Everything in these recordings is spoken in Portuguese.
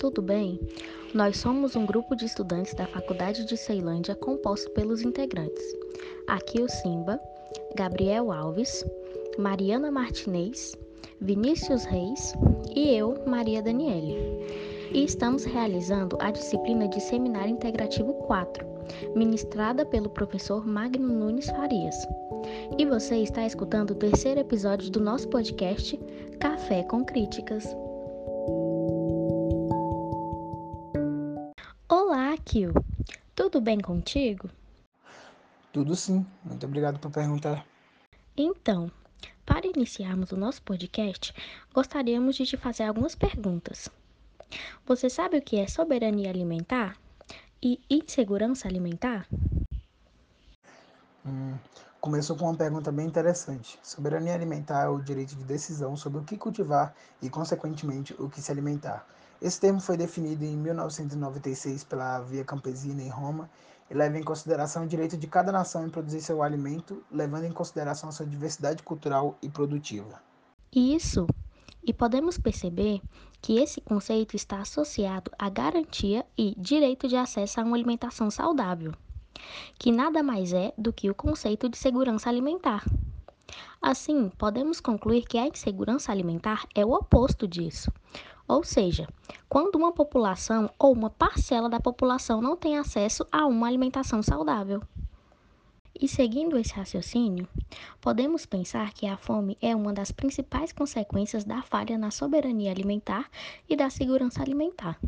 tudo bem? Nós somos um grupo de estudantes da Faculdade de Ceilândia composto pelos integrantes. Aqui o Simba, Gabriel Alves, Mariana Martinez, Vinícius Reis e eu, Maria Daniele. E estamos realizando a disciplina de Seminário Integrativo 4, ministrada pelo professor Magno Nunes Farias. E você está escutando o terceiro episódio do nosso podcast Café com Críticas. Olá, Kil. Tudo bem contigo? Tudo sim. Muito obrigado por perguntar. Então, para iniciarmos o nosso podcast, gostaríamos de te fazer algumas perguntas. Você sabe o que é soberania alimentar e insegurança alimentar? Hum, começou com uma pergunta bem interessante. Soberania alimentar é o direito de decisão sobre o que cultivar e, consequentemente, o que se alimentar. Esse termo foi definido em 1996 pela Via Campesina em Roma e leva em consideração o direito de cada nação em produzir seu alimento, levando em consideração sua diversidade cultural e produtiva. Isso. E podemos perceber que esse conceito está associado à garantia e direito de acesso a uma alimentação saudável que nada mais é do que o conceito de segurança alimentar. Assim, podemos concluir que a insegurança alimentar é o oposto disso. Ou seja, quando uma população ou uma parcela da população não tem acesso a uma alimentação saudável. E seguindo esse raciocínio, podemos pensar que a fome é uma das principais consequências da falha na soberania alimentar e da segurança alimentar.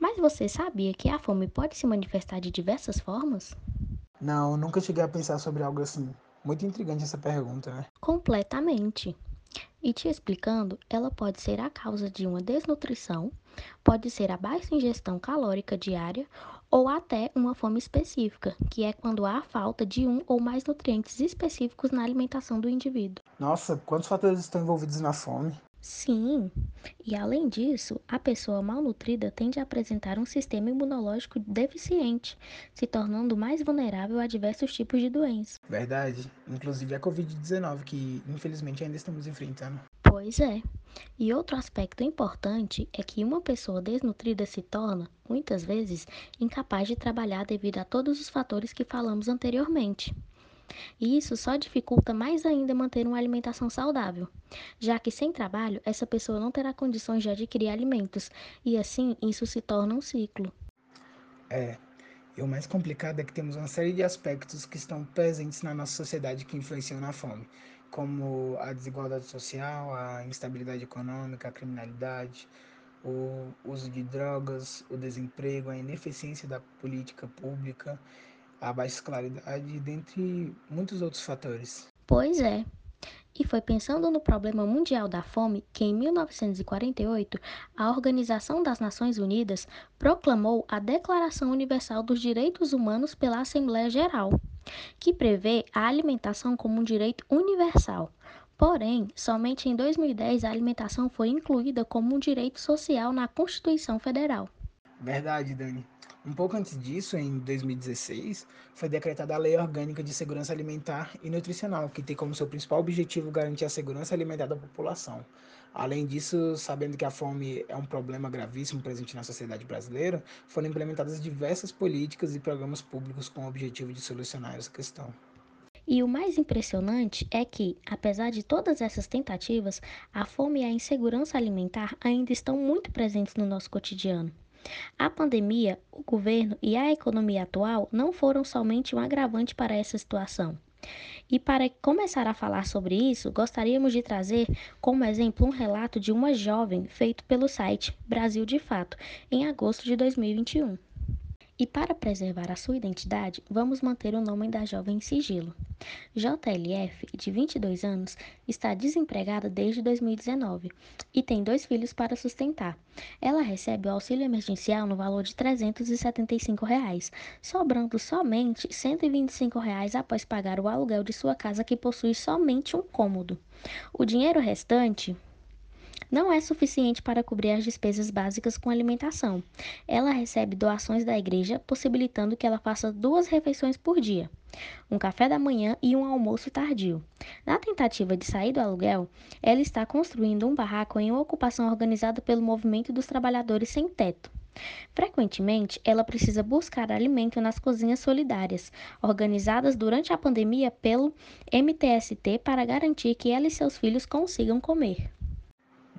Mas você sabia que a fome pode se manifestar de diversas formas? Não, nunca cheguei a pensar sobre algo assim. Muito intrigante essa pergunta, né? Completamente. E te explicando, ela pode ser a causa de uma desnutrição, pode ser a baixa ingestão calórica diária ou até uma fome específica, que é quando há falta de um ou mais nutrientes específicos na alimentação do indivíduo. Nossa, quantos fatores estão envolvidos na fome? Sim, e além disso, a pessoa malnutrida tende a apresentar um sistema imunológico deficiente, se tornando mais vulnerável a diversos tipos de doenças. Verdade, inclusive a Covid-19, que infelizmente ainda estamos enfrentando. Pois é. E outro aspecto importante é que uma pessoa desnutrida se torna, muitas vezes, incapaz de trabalhar devido a todos os fatores que falamos anteriormente. E isso só dificulta mais ainda manter uma alimentação saudável, já que sem trabalho essa pessoa não terá condições de adquirir alimentos, e assim isso se torna um ciclo. É, e o mais complicado é que temos uma série de aspectos que estão presentes na nossa sociedade que influenciam na fome, como a desigualdade social, a instabilidade econômica, a criminalidade, o uso de drogas, o desemprego, a ineficiência da política pública a baixa escolaridade, dentre muitos outros fatores. Pois é. E foi pensando no problema mundial da fome que, em 1948, a Organização das Nações Unidas proclamou a Declaração Universal dos Direitos Humanos pela Assembleia Geral, que prevê a alimentação como um direito universal. Porém, somente em 2010 a alimentação foi incluída como um direito social na Constituição Federal. Verdade, Dani. Um pouco antes disso, em 2016, foi decretada a Lei Orgânica de Segurança Alimentar e Nutricional, que tem como seu principal objetivo garantir a segurança alimentar da população. Além disso, sabendo que a fome é um problema gravíssimo presente na sociedade brasileira, foram implementadas diversas políticas e programas públicos com o objetivo de solucionar essa questão. E o mais impressionante é que, apesar de todas essas tentativas, a fome e a insegurança alimentar ainda estão muito presentes no nosso cotidiano. A pandemia, o governo e a economia atual não foram somente um agravante para essa situação. E para começar a falar sobre isso, gostaríamos de trazer como exemplo um relato de uma jovem feito pelo site Brasil de Fato, em agosto de 2021. E para preservar a sua identidade, vamos manter o nome da jovem em sigilo. JLF, de 22 anos, está desempregada desde 2019 e tem dois filhos para sustentar. Ela recebe o auxílio emergencial no valor de 375 reais, sobrando somente 125 reais após pagar o aluguel de sua casa que possui somente um cômodo. O dinheiro restante não é suficiente para cobrir as despesas básicas com alimentação. Ela recebe doações da igreja, possibilitando que ela faça duas refeições por dia. um café da manhã e um almoço tardio. Na tentativa de sair do aluguel, ela está construindo um barraco em uma ocupação organizada pelo Movimento dos Trabalhadores Sem Teto. Frequentemente, ela precisa buscar alimento nas cozinhas solidárias, organizadas durante a pandemia pelo MTST para garantir que ela e seus filhos consigam comer.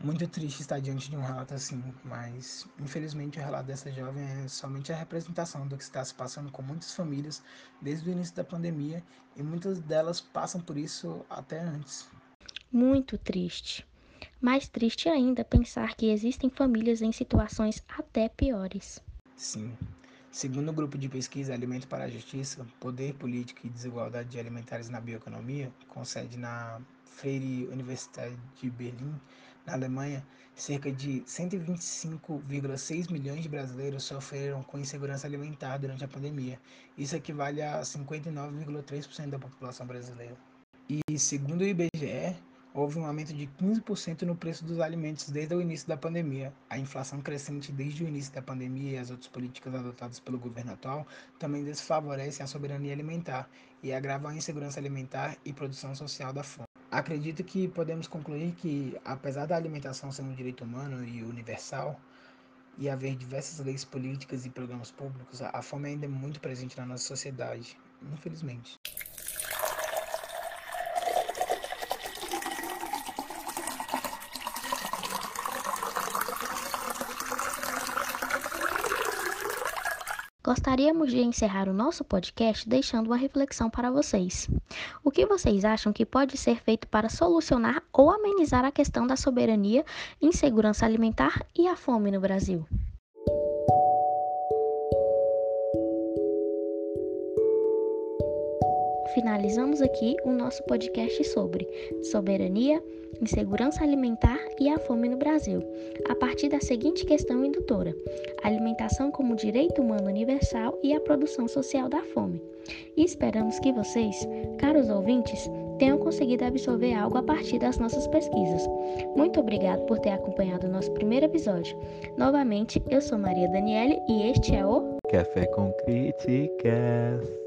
Muito triste estar diante de um relato assim, mas infelizmente o relato dessa jovem é somente a representação do que está se passando com muitas famílias desde o início da pandemia e muitas delas passam por isso até antes. Muito triste. Mais triste ainda pensar que existem famílias em situações até piores. Sim. Segundo o grupo de pesquisa Alimento para a Justiça, Poder Político e Desigualdade de Alimentares na Bioeconomia, com sede na Freire Universidade de Berlim, na Alemanha, cerca de 125,6 milhões de brasileiros sofreram com insegurança alimentar durante a pandemia. Isso equivale a 59,3% da população brasileira. E segundo o IBGE, houve um aumento de 15% no preço dos alimentos desde o início da pandemia. A inflação crescente desde o início da pandemia e as outras políticas adotadas pelo governo atual também desfavorecem a soberania alimentar e agravam a insegurança alimentar e produção social da fome. Acredito que podemos concluir que, apesar da alimentação ser um direito humano e universal, e haver diversas leis políticas e programas públicos, a fome ainda é muito presente na nossa sociedade, infelizmente. Gostaríamos de encerrar o nosso podcast deixando uma reflexão para vocês. O que vocês acham que pode ser feito para solucionar ou amenizar a questão da soberania, insegurança alimentar e a fome no Brasil? Finalizamos aqui o nosso podcast sobre soberania, insegurança alimentar e a fome no Brasil, a partir da seguinte questão indutora: alimentação como direito humano universal e a produção social da fome. E esperamos que vocês, caros ouvintes, tenham conseguido absorver algo a partir das nossas pesquisas. Muito obrigado por ter acompanhado o nosso primeiro episódio. Novamente, eu sou Maria Daniele e este é o Café com Críticas.